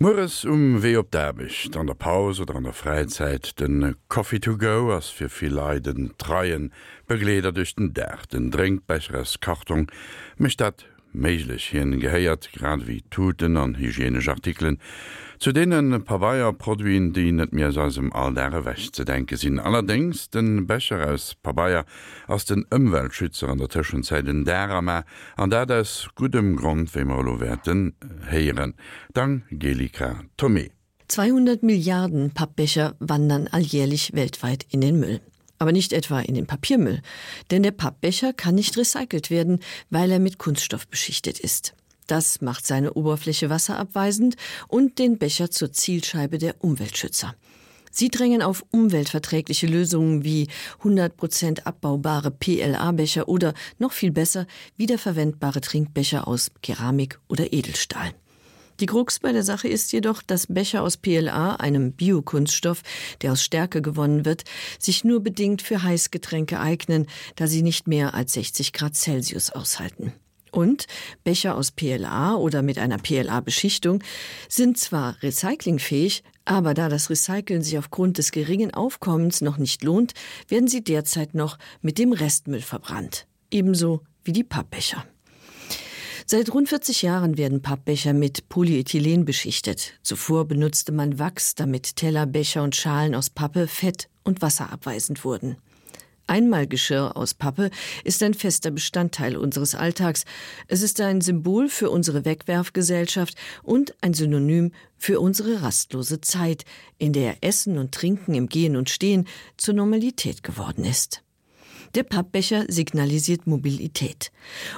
Morres um weh op derbig, an der Pause oder an der Freizeit den Coffee to go ass fir vi Leiden dreien, begleder duch den Dach, den Drinkbechers Kartung, mischt dat méiglech hien gehéiert grad wie Tuten an hygienisch Artikeln, zu denen Pavaier Produin die net mir sasem all derre wäch ze denke sinn allerdings den Becher aus Pavaier ass den ëmweltschützer an der Tschenzeit den derme an dat es gutem Grund wemmerlo werden heieren. Dank Gelika Tommy. 200 Milliarden Pappbecher wandern alljährlich weltweit in den Müll aber nicht etwa in den Papiermüll, denn der Pappbecher kann nicht recycelt werden, weil er mit Kunststoff beschichtet ist. Das macht seine Oberfläche wasserabweisend und den Becher zur Zielscheibe der Umweltschützer. Sie drängen auf umweltverträgliche Lösungen wie 100% abbaubare PLA-Becher oder noch viel besser wiederverwendbare Trinkbecher aus Keramik oder Edelstahl. Die Krux bei der Sache ist jedoch, dass Becher aus PLA, einem Biokunststoff, der aus Stärke gewonnen wird, sich nur bedingt für Heißgetränke eignen, da sie nicht mehr als 60 Grad Celsius aushalten. Und Becher aus PLA oder mit einer PLA-Beschichtung sind zwar recyclingfähig, aber da das Recyceln sich aufgrund des geringen Aufkommens noch nicht lohnt, werden sie derzeit noch mit dem Restmüll verbrannt. Ebenso wie die Pappbecher. Seit rund 40 Jahren werden Pappbecher mit Polyethylen beschichtet. Zuvor benutzte man Wachs, damit Teller, Becher und Schalen aus Pappe, Fett und Wasser abweisend wurden. Einmalgeschirr aus Pappe ist ein fester Bestandteil unseres Alltags. Es ist ein Symbol für unsere Wegwerfgesellschaft und ein Synonym für unsere rastlose Zeit, in der Essen und Trinken im Gehen und Stehen zur Normalität geworden ist. Der Pappbecher signalisiert Mobilität.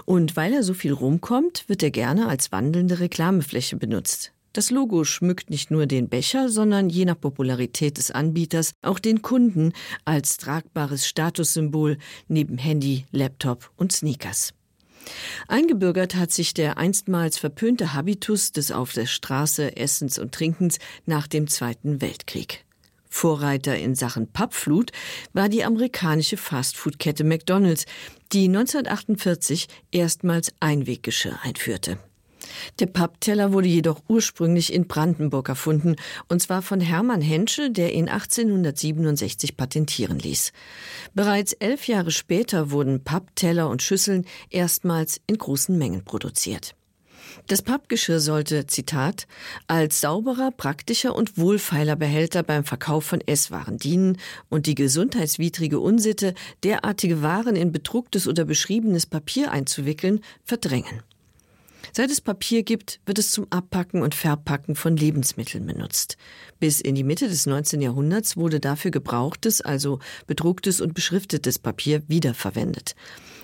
Und weil er so viel rumkommt, wird er gerne als wandelnde Reklamefläche benutzt. Das Logo schmückt nicht nur den Becher, sondern je nach Popularität des Anbieters auch den Kunden als tragbares Statussymbol neben Handy, Laptop und Sneakers. Eingebürgert hat sich der einstmals verpönte Habitus des auf der Straße Essens und Trinkens nach dem Zweiten Weltkrieg. Vorreiter in Sachen Pappflut war die amerikanische Fastfood-Kette McDonald's, die 1948 erstmals Einweggeschirr einführte. Der Pappteller wurde jedoch ursprünglich in Brandenburg erfunden, und zwar von Hermann Hensche, der ihn 1867 patentieren ließ. Bereits elf Jahre später wurden Pappteller und Schüsseln erstmals in großen Mengen produziert. Das Pappgeschirr sollte, Zitat, als sauberer, praktischer und wohlfeiler Behälter beim Verkauf von Esswaren dienen und die gesundheitswidrige Unsitte, derartige Waren in bedrucktes oder beschriebenes Papier einzuwickeln, verdrängen. Seit es Papier gibt, wird es zum Abpacken und Verpacken von Lebensmitteln benutzt. Bis in die Mitte des 19. Jahrhunderts wurde dafür gebrauchtes, also bedrucktes und beschriftetes Papier wiederverwendet.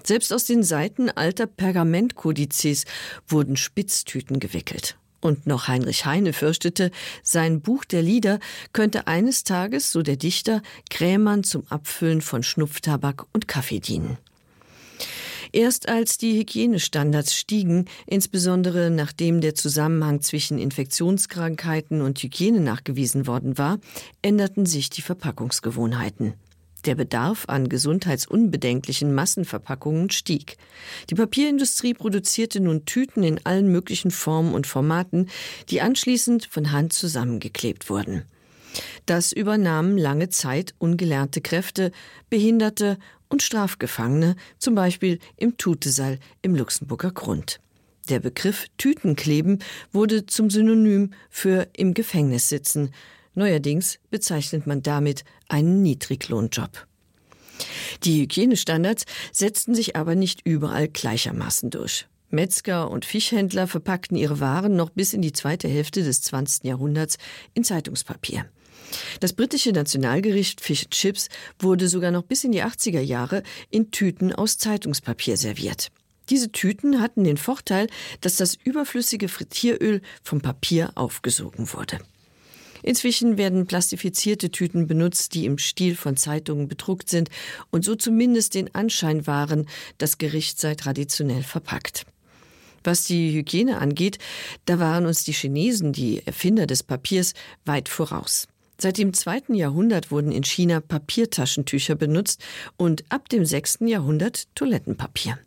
Selbst aus den Seiten alter Pergamentkodizes wurden Spitztüten gewickelt. Und noch Heinrich Heine fürchtete, sein Buch der Lieder könnte eines Tages, so der Dichter, Krämern zum Abfüllen von Schnupftabak und Kaffee dienen. Erst als die Hygienestandards stiegen, insbesondere nachdem der Zusammenhang zwischen Infektionskrankheiten und Hygiene nachgewiesen worden war, änderten sich die Verpackungsgewohnheiten. Der Bedarf an gesundheitsunbedenklichen Massenverpackungen stieg. Die Papierindustrie produzierte nun Tüten in allen möglichen Formen und Formaten, die anschließend von Hand zusammengeklebt wurden. Das übernahmen lange Zeit ungelernte Kräfte, Behinderte und Strafgefangene, zum Beispiel im Tutesaal im Luxemburger Grund. Der Begriff Tütenkleben wurde zum Synonym für im Gefängnis sitzen, Neuerdings bezeichnet man damit einen Niedriglohnjob. Die Hygienestandards setzten sich aber nicht überall gleichermaßen durch. Metzger und Fischhändler verpackten ihre Waren noch bis in die zweite Hälfte des 20. Jahrhunderts in Zeitungspapier. Das britische Nationalgericht Fish Chips wurde sogar noch bis in die 80er Jahre in Tüten aus Zeitungspapier serviert. Diese Tüten hatten den Vorteil, dass das überflüssige Frittieröl vom Papier aufgesogen wurde. Inzwischen werden plastifizierte Tüten benutzt, die im Stil von Zeitungen bedruckt sind und so zumindest den Anschein waren, das Gericht sei traditionell verpackt. Was die Hygiene angeht, da waren uns die Chinesen, die Erfinder des Papiers, weit voraus. Seit dem zweiten Jahrhundert wurden in China Papiertaschentücher benutzt und ab dem sechsten Jahrhundert Toilettenpapier.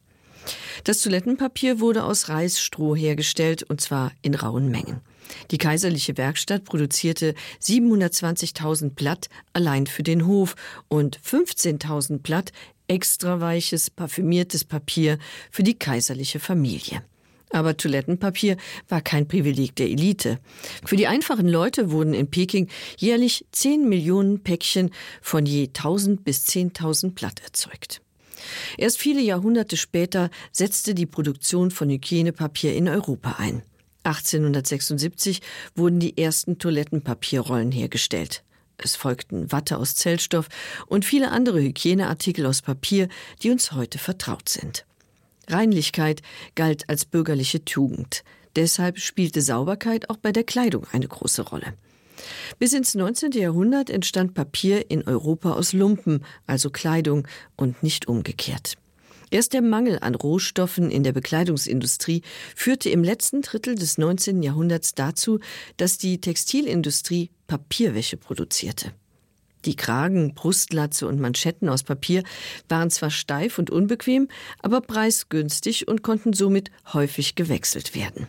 Das Toilettenpapier wurde aus Reisstroh hergestellt und zwar in rauen Mengen. Die kaiserliche Werkstatt produzierte 720.000 Blatt allein für den Hof und 15.000 Blatt extra weiches, parfümiertes Papier für die kaiserliche Familie. Aber Toilettenpapier war kein Privileg der Elite. Für die einfachen Leute wurden in Peking jährlich 10 Millionen Päckchen von je 1000 bis 10.000 Blatt erzeugt. Erst viele Jahrhunderte später setzte die Produktion von Hygienepapier in Europa ein. 1876 wurden die ersten Toilettenpapierrollen hergestellt. Es folgten Watte aus Zellstoff und viele andere Hygieneartikel aus Papier, die uns heute vertraut sind. Reinlichkeit galt als bürgerliche Tugend. Deshalb spielte Sauberkeit auch bei der Kleidung eine große Rolle. Bis ins 19. Jahrhundert entstand Papier in Europa aus Lumpen, also Kleidung und nicht umgekehrt. Erst der Mangel an Rohstoffen in der Bekleidungsindustrie führte im letzten Drittel des 19. Jahrhunderts dazu, dass die Textilindustrie Papierwäsche produzierte. Die Kragen, Brustlatze und Manschetten aus Papier waren zwar steif und unbequem, aber preisgünstig und konnten somit häufig gewechselt werden.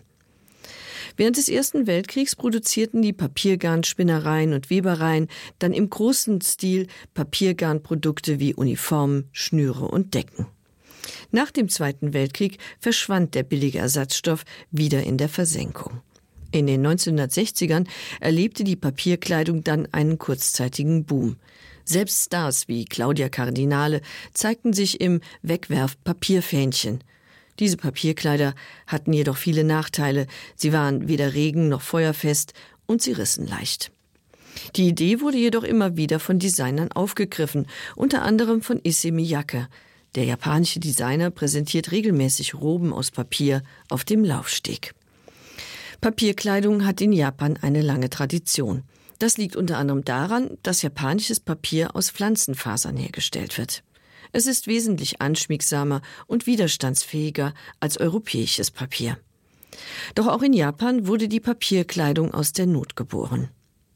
Während des Ersten Weltkriegs produzierten die Papiergarnspinnereien und Webereien dann im großen Stil Papiergarnprodukte wie Uniformen, Schnüre und Decken. Nach dem Zweiten Weltkrieg verschwand der billige Ersatzstoff wieder in der Versenkung. In den 1960ern erlebte die Papierkleidung dann einen kurzzeitigen Boom. Selbst Stars wie Claudia Cardinale zeigten sich im Wegwerf-Papierfähnchen. Diese Papierkleider hatten jedoch viele Nachteile. Sie waren weder regen noch feuerfest und sie rissen leicht. Die Idee wurde jedoch immer wieder von Designern aufgegriffen, unter anderem von Issey Miyake. Der japanische Designer präsentiert regelmäßig Roben aus Papier auf dem Laufsteg. Papierkleidung hat in Japan eine lange Tradition. Das liegt unter anderem daran, dass japanisches Papier aus Pflanzenfasern hergestellt wird. Es ist wesentlich anschmiegsamer und widerstandsfähiger als europäisches Papier. Doch auch in Japan wurde die Papierkleidung aus der Not geboren.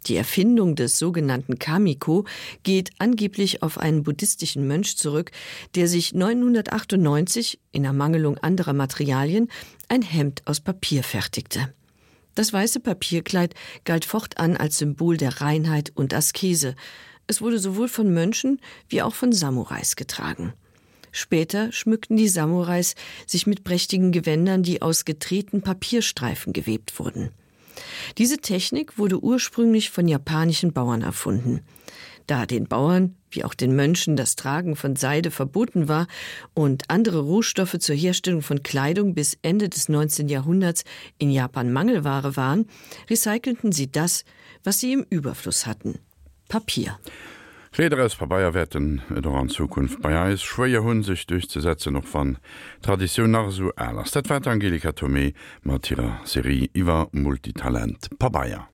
Die Erfindung des sogenannten Kamiko geht angeblich auf einen buddhistischen Mönch zurück, der sich 998 in Ermangelung anderer Materialien ein Hemd aus Papier fertigte. Das weiße Papierkleid galt fortan als Symbol der Reinheit und Askese. Es wurde sowohl von Mönchen wie auch von Samurais getragen. Später schmückten die Samurais sich mit prächtigen Gewändern, die aus gedrehten Papierstreifen gewebt wurden. Diese Technik wurde ursprünglich von japanischen Bauern erfunden. Da den Bauern wie auch den Mönchen das Tragen von Seide verboten war und andere Rohstoffe zur Herstellung von Kleidung bis Ende des 19. Jahrhunderts in Japan Mangelware waren, recycelten sie das, was sie im Überfluss hatten Papier. Federes pa Bayier wetten et an Zukunft bei Eis schwéier hunn sich durchzusetzen noch van Tradition nach so Äs. Dat Angelika Tomé mat ihrer Serie iwwer Multitalent Pa Bayier.